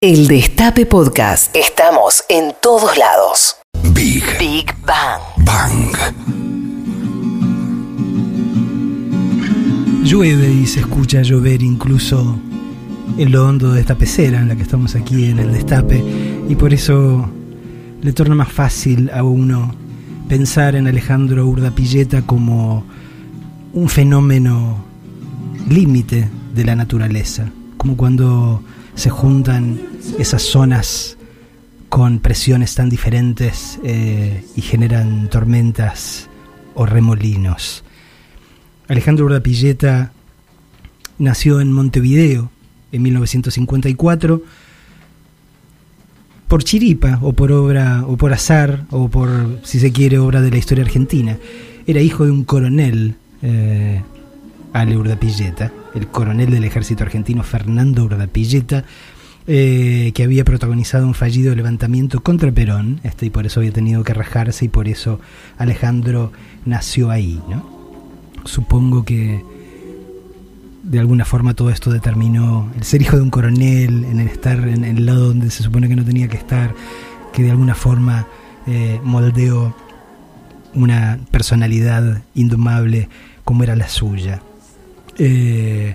El Destape Podcast. Estamos en todos lados. Big. Big Bang. Bang. Llueve y se escucha llover incluso en lo hondo de esta pecera en la que estamos aquí en el Destape y por eso le torna más fácil a uno pensar en Alejandro Urdapilleta como un fenómeno límite de la naturaleza, como cuando se juntan esas zonas con presiones tan diferentes eh, y generan tormentas o remolinos. Alejandro Urdapilleta nació en Montevideo en 1954 por chiripa o por obra o por azar o por si se quiere obra de la historia argentina. Era hijo de un coronel eh, Ale Urdapilleta, el coronel del ejército argentino Fernando Urdapilleta, eh, que había protagonizado un fallido levantamiento contra Perón, este, y por eso había tenido que rajarse y por eso Alejandro nació ahí. ¿no? Supongo que de alguna forma todo esto determinó el ser hijo de un coronel, en el estar en el lado donde se supone que no tenía que estar, que de alguna forma eh, moldeó una personalidad indomable como era la suya. Eh,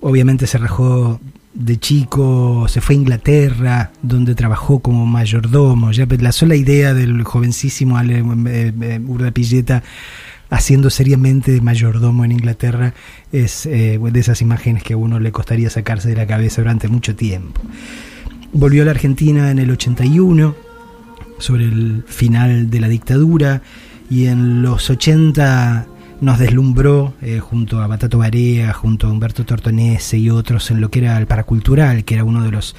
obviamente se rajó de chico, se fue a Inglaterra, donde trabajó como mayordomo. Ya la sola idea del jovencísimo Ale eh, eh, Urdapilleta haciendo seriamente mayordomo en Inglaterra es de esas imágenes que a uno le costaría sacarse de la cabeza durante mucho tiempo. Volvió a la Argentina en el 81, sobre el final de la dictadura, y en los 80 nos deslumbró eh, junto a Batato Barea, junto a Humberto Tortonese y otros en lo que era el paracultural, que era uno de los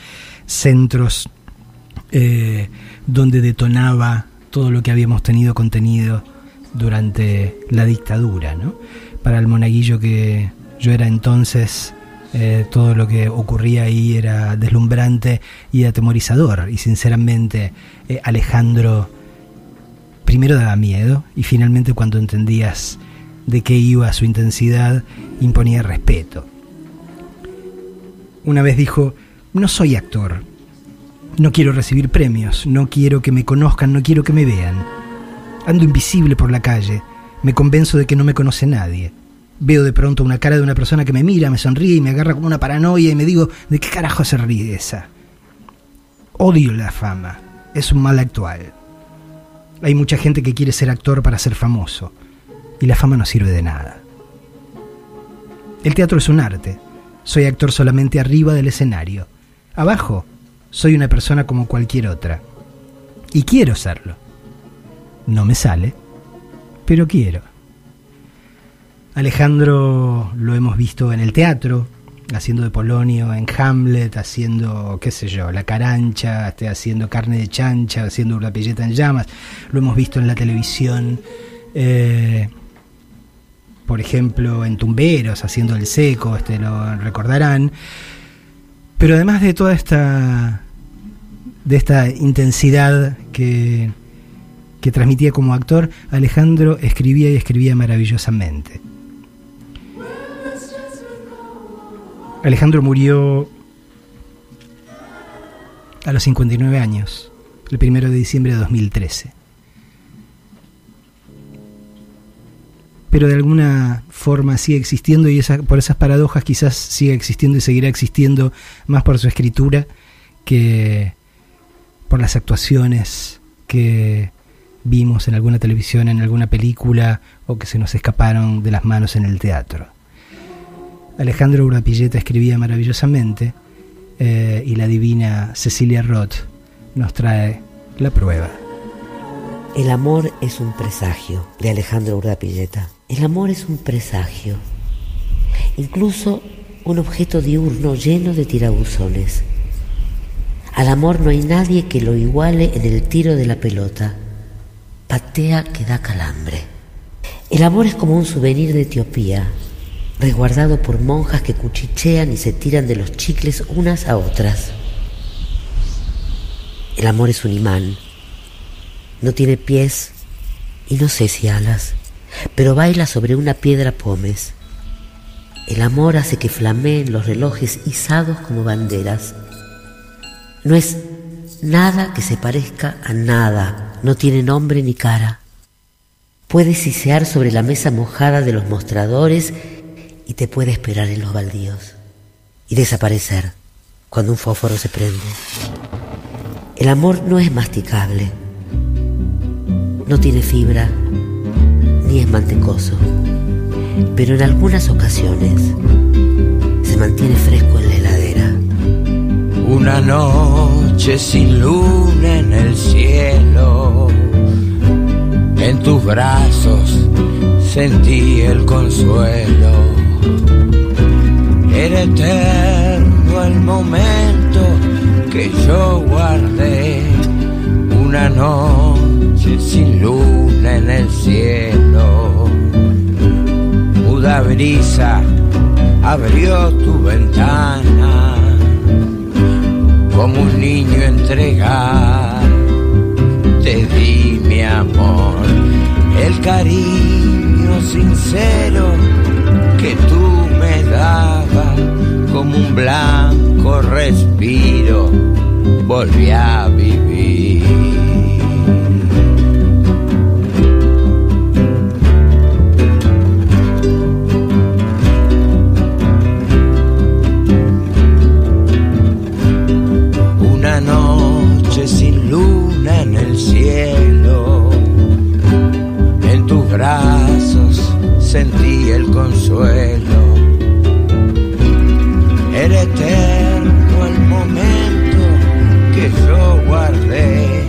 centros eh, donde detonaba todo lo que habíamos tenido contenido durante la dictadura. Para el monaguillo que yo era entonces, eh, todo lo que ocurría ahí era deslumbrante y atemorizador. Y sinceramente, Alejandro primero daba miedo y finalmente cuando entendías de qué iba su intensidad, imponía respeto. Una vez dijo, no soy actor, no quiero recibir premios, no quiero que me conozcan, no quiero que me vean. Ando invisible por la calle, me convenzo de que no me conoce nadie. Veo de pronto una cara de una persona que me mira, me sonríe y me agarra como una paranoia y me digo, ¿de qué carajo se ríe esa? Odio la fama, es un mal actual. Hay mucha gente que quiere ser actor para ser famoso y la fama no sirve de nada. El teatro es un arte. Soy actor solamente arriba del escenario. Abajo, soy una persona como cualquier otra. Y quiero serlo. No me sale, pero quiero. Alejandro lo hemos visto en el teatro, haciendo de Polonio, en Hamlet, haciendo, qué sé yo, La Carancha, este, haciendo Carne de Chancha, haciendo Una Pilleta en Llamas. Lo hemos visto en la televisión. Eh, por ejemplo, en Tumberos, haciendo el seco, este lo recordarán. Pero además de toda esta de esta intensidad que, que transmitía como actor, Alejandro escribía y escribía maravillosamente. Alejandro murió a los 59 años, el primero de diciembre de 2013. Pero de alguna forma sigue existiendo y por esas paradojas quizás siga existiendo y seguirá existiendo más por su escritura que por las actuaciones que vimos en alguna televisión, en alguna película o que se nos escaparon de las manos en el teatro. Alejandro Urdapilleta escribía maravillosamente eh, y la divina Cecilia Roth nos trae la prueba. El amor es un presagio de Alejandro Urdapilleta. El amor es un presagio, incluso un objeto diurno lleno de tirabuzones. Al amor no hay nadie que lo iguale en el tiro de la pelota. Patea que da calambre. El amor es como un souvenir de Etiopía, resguardado por monjas que cuchichean y se tiran de los chicles unas a otras. El amor es un imán no tiene pies y no sé si alas, pero baila sobre una piedra pomes. El amor hace que flameen los relojes izados como banderas. No es nada que se parezca a nada, no tiene nombre ni cara. Puede sisear sobre la mesa mojada de los mostradores y te puede esperar en los baldíos y desaparecer cuando un fósforo se prende. El amor no es masticable, no tiene fibra ni es mantecoso, pero en algunas ocasiones se mantiene fresco en la heladera. Una noche sin luna en el cielo, en tus brazos sentí el consuelo. Era eterno el momento que yo guardé, una noche sin luna en el cielo. Muda brisa abrió tu ventana como un niño entregar. Te di mi amor, el cariño sincero que tú me dabas como un blanco respiro. Volví a vivir. Brazos sentí el consuelo. Era eterno el momento que yo guardé,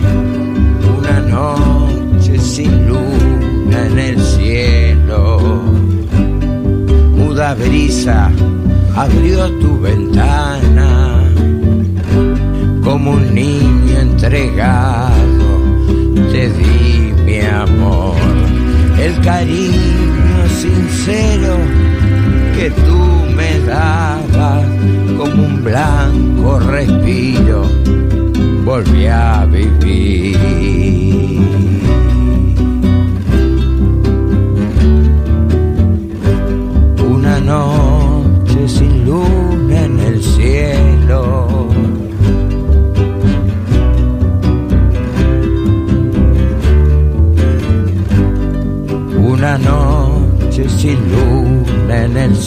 una noche sin luna en el cielo. Muda brisa abrió tu ventana como un niño entregado, te di cariño sincero que tú me dabas como un blanco respiro, volví a vivir.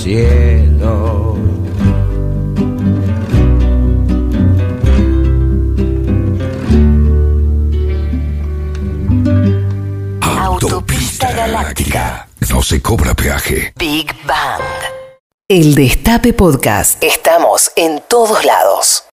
Cielo. Autopista Galáctica. No se cobra peaje. Big Bang. El Destape Podcast. Estamos en todos lados.